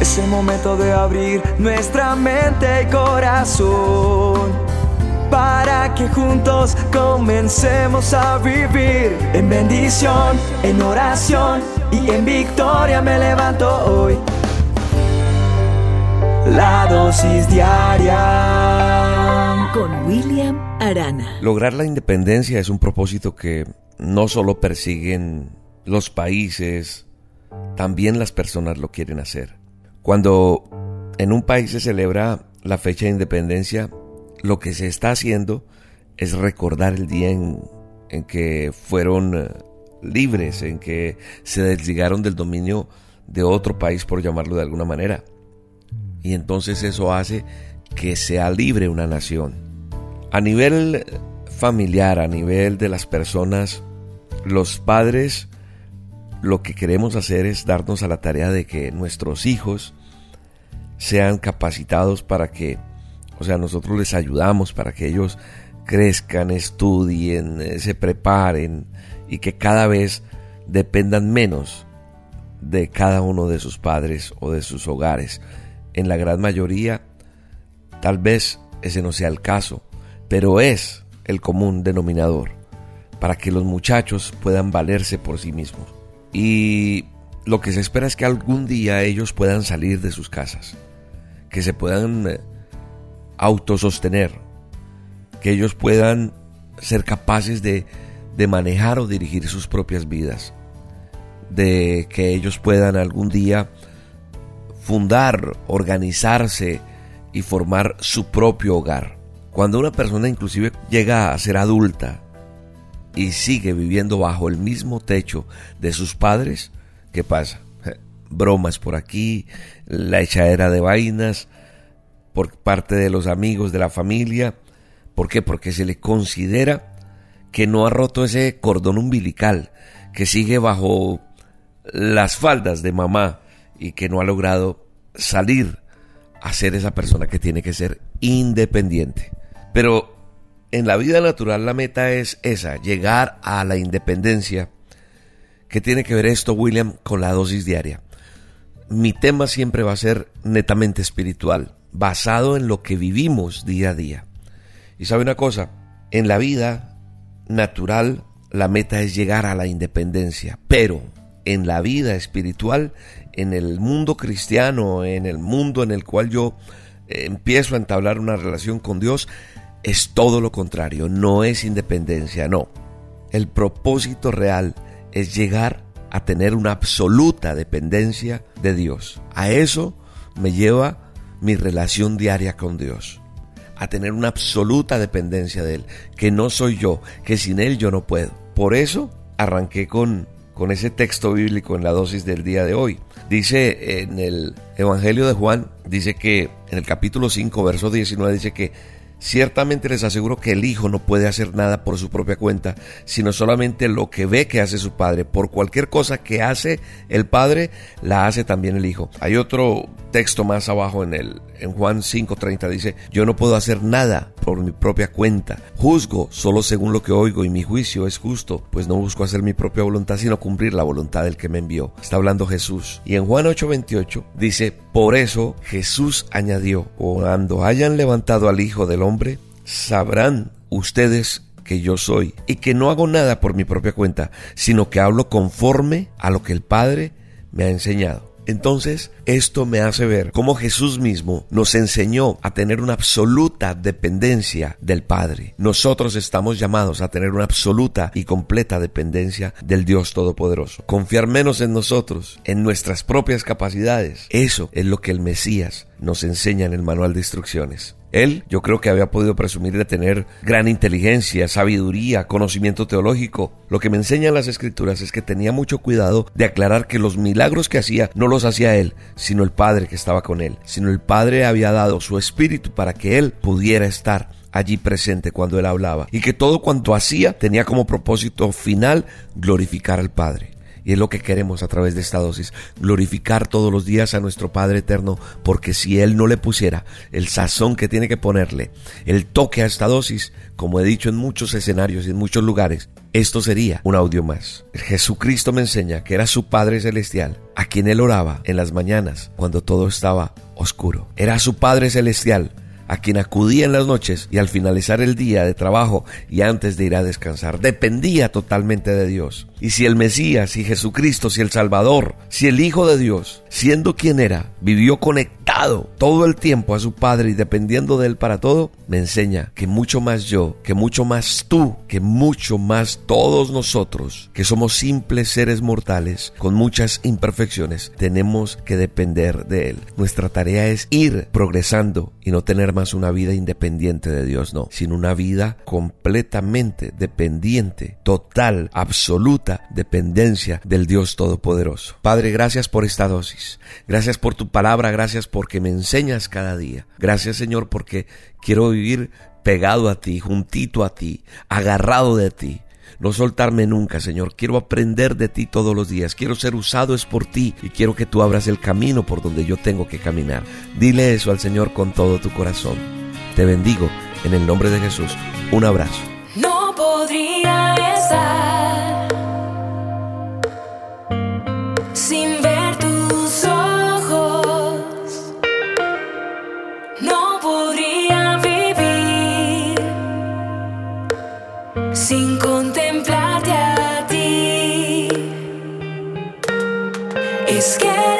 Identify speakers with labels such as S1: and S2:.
S1: Es el momento de abrir nuestra mente y corazón para que juntos comencemos a vivir en bendición, en oración y en victoria me levanto hoy. La dosis diaria
S2: con William Arana.
S3: Lograr la independencia es un propósito que no solo persiguen los países, también las personas lo quieren hacer. Cuando en un país se celebra la fecha de independencia, lo que se está haciendo es recordar el día en, que fueron eh, libres, en que se desligaron del dominio de otro país, por llamarlo de alguna manera. Y entonces eso hace que sea libre una nación. A nivel familiar, a nivel de las personas, los padres lo que queremos hacer es darnos a la tarea de que nuestros hijos sean capacitados para que, o sea, nosotros les ayudamos para que ellos crezcan, estudien, eh, se preparen y que cada vez dependan menos de cada uno de sus padres o de sus hogares. En la gran mayoría, tal vez ese no sea el caso, pero es el común denominador para que los muchachos puedan valerse por sí mismos. Y lo que se espera es que algún día ellos puedan salir de sus casas, que se puedan eh, autosostener, que ellos puedan ser capaces de, de manejar o dirigir sus propias vidas, de que ellos puedan algún día fundar, organizarse y formar su propio hogar. Cuando una persona inclusive llega a ser adulta, y sigue viviendo bajo el mismo techo de sus padres, ¿qué pasa? Bromas por aquí, la echadera de vainas por parte de los amigos de la familia. ¿Por qué? Porque se le considera que no ha roto ese cordón umbilical, que sigue bajo las faldas de mamá y que no ha logrado salir a ser esa persona que tiene que ser independiente. Pero en la vida natural la meta es esa, llegar a la independencia. ¿Qué tiene que ver esto, William, con la dosis diaria? Mi tema siempre va a ser netamente espiritual, basado en lo que vivimos día a día. Y sabe una cosa, en la vida natural la meta es llegar a la independencia, pero en la vida espiritual, en el mundo cristiano, en el mundo en el cual yo eh, empiezo a entablar una relación con Dios, es todo lo contrario, no es independencia, no. El propósito real es llegar a tener una absoluta dependencia de Dios. A eso me lleva mi relación diaria con Dios. A tener una absoluta dependencia de Él, que no soy yo, que sin Él yo no puedo. Por eso arranqué con, con ese texto bíblico en la dosis del día de hoy. Dice en el Evangelio de Juan, dice que en el capítulo 5, verso 19, dice que Ciertamente les aseguro que el hijo no puede hacer nada por su propia cuenta, sino solamente lo que ve que hace su padre. Por cualquier cosa que hace el padre, la hace también el hijo. Hay otro texto más abajo en el en Juan 5:30 dice, "Yo no puedo hacer nada por mi propia cuenta. Juzgo solo según lo que oigo y mi juicio es justo, pues no busco hacer mi propia voluntad, sino cumplir la voluntad del que me envió." Está hablando Jesús. Y en Juan 8:28 dice, "Por eso Jesús añadió, cuando hayan levantado al Hijo del hombre, sabrán ustedes que yo soy y que no hago nada por mi propia cuenta, sino que hablo conforme a lo que el Padre me ha enseñado. Entonces, esto me hace ver cómo Jesús mismo nos enseñó a tener una absoluta dependencia del Padre. Nosotros estamos llamados a tener una absoluta y completa dependencia del Dios Todopoderoso. Confiar menos en nosotros, en nuestras propias capacidades. Eso es lo que el Mesías nos enseña en el manual de instrucciones. Él, yo creo que había podido presumir de tener gran inteligencia, sabiduría, conocimiento teológico. Lo que me enseñan las escrituras es que tenía mucho cuidado de aclarar que los milagros que hacía no los hacía él, sino el Padre que estaba con él. Sino el Padre había dado su espíritu para que él pudiera estar allí presente cuando él hablaba. Y que todo cuanto hacía tenía como propósito final glorificar al Padre. Es lo que queremos a través de esta dosis, glorificar todos los días a nuestro Padre Eterno, porque si Él no le pusiera el sazón que tiene que ponerle, el toque a esta dosis, como he dicho en muchos escenarios y en muchos lugares, esto sería un audio más. Jesucristo me enseña que era su Padre Celestial, a quien Él oraba en las mañanas cuando todo estaba oscuro. Era su Padre Celestial a quien acudía en las noches y al finalizar el día de trabajo y antes de ir a descansar. Dependía totalmente de Dios. Y si el Mesías, si Jesucristo, si el Salvador, si el Hijo de Dios, siendo quien era, vivió conectado todo el tiempo a su Padre y dependiendo de Él para todo, me enseña que mucho más yo, que mucho más tú, que mucho más todos nosotros, que somos simples seres mortales con muchas imperfecciones, tenemos que depender de Él. Nuestra tarea es ir progresando y no tener más una vida independiente de Dios, no, sino una vida completamente dependiente, total, dependencia del Dios Todopoderoso. Padre, gracias por esta dosis. Gracias por tu palabra, gracias porque me enseñas cada día. Gracias Señor porque quiero vivir pegado a ti, juntito a ti, agarrado de ti. No soltarme nunca, Señor. Quiero aprender de ti todos los días. Quiero ser usado es por ti y quiero que tú abras el camino por donde yo tengo que caminar. Dile eso al Señor con todo tu corazón. Te bendigo en el nombre de Jesús. Un abrazo.
S2: No estar Es que